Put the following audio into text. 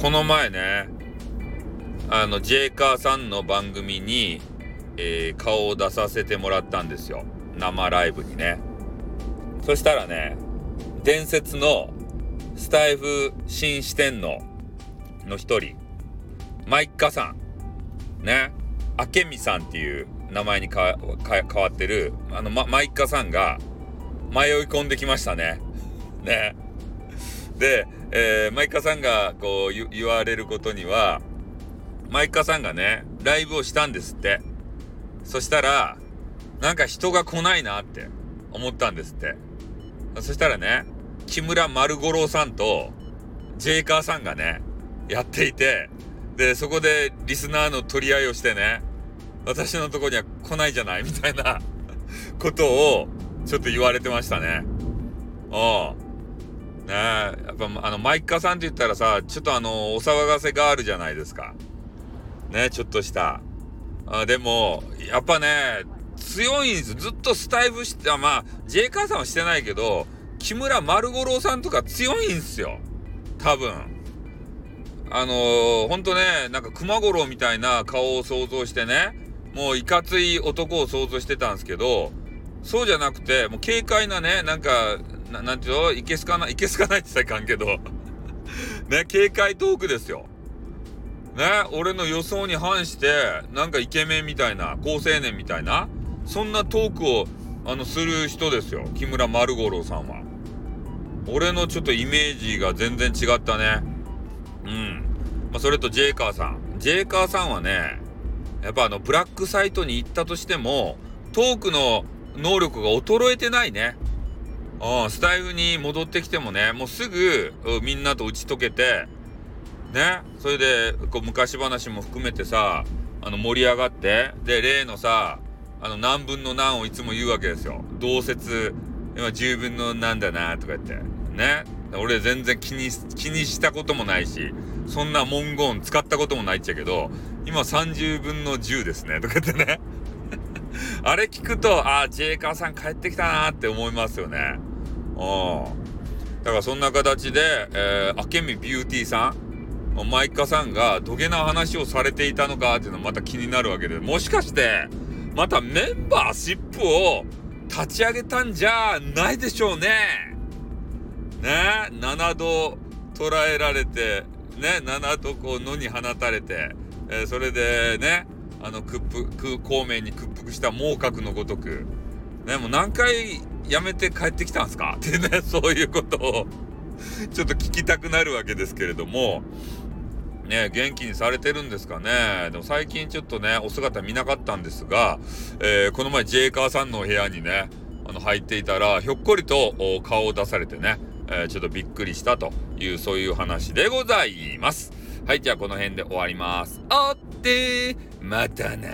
この前ね、あの、ジェイカーさんの番組に、えー、顔を出させてもらったんですよ。生ライブにね。そしたらね、伝説のスタイフ新四天王の一人、マイカさん。ね。明美さんっていう名前に変わってる、あの、ま、マイカさんが迷い込んできましたね。ね。で、えー、マイカさんがこう言われることには、マイカさんがね、ライブをしたんですって。そしたら、なんか人が来ないなって思ったんですって。そしたらね、木村丸五郎さんと、ジェイカーさんがね、やっていて、で、そこでリスナーの取り合いをしてね、私のとこには来ないじゃないみたいなことを、ちょっと言われてましたね。うん。ね。やっぱあのマイカさんって言ったらさちょっとあのお騒がせガールじゃないですか。ねちょっとした。あでもやっぱね強いんですずっとスタイフしてまあ J カーさんはしてないけど木村丸五郎さんとか強いんすよ。多分。あのー、ほんとねなんか熊五郎みたいな顔を想像してねもういかつい男を想像してたんですけどそうじゃなくてもう軽快なねなんかななんていうの？いけすかない、いけすかないって言ったらいかんけど ね、警戒トークですよ。ね、俺の予想に反して、なんかイケメンみたいな、高青年みたいな、そんなトークを、あの、する人ですよ。木村丸五郎さんは。俺のちょっとイメージが全然違ったね。うん。まあ、それとジェイカーさん。ジェイカーさんはね、やっぱあの、ブラックサイトに行ったとしても、トークの能力が衰えてないね。うん、スタイフに戻ってきてもね、もうすぐみんなと打ち解けて、ね、それでこう昔話も含めてさ、あの盛り上がって、で、例のさ、あの何分の何をいつも言うわけですよ。同説、今10分の何だなとか言って。ね。俺全然気に、気にしたこともないし、そんな文言使ったこともないっちゃけど、今30分の10ですね、とか言ってね。あれ聞くと、ああ、ジェイカーさん帰ってきたなって思いますよね。うん。だからそん。な形で、えー、明美ビューティーさん、マイカさん。が土下な話をされていたのかっていうのまた気になるわけで、もしかして、またメンバーシップを立ち上げたん。じゃないでしょうね。ね7度捉えられて、ね、7度こう野に放たれて、えー、それでね、あの屈服、孔明に屈服した猛角のごとく、ね、もう何回辞めて帰ってきたんすか？ってね、そういうことを ちょっと聞きたくなるわけですけれども、ね、元気にされてるんですかね？でも最近ちょっとね、お姿見なかったんですが、えー、この前ジェイカーさんの部屋にね、あの入っていたら、ひょっこりと顔を出されてね、えー、ちょっとびっくりしたという、そういう話でございます。はい、じゃあこの辺で終わります。あってまたな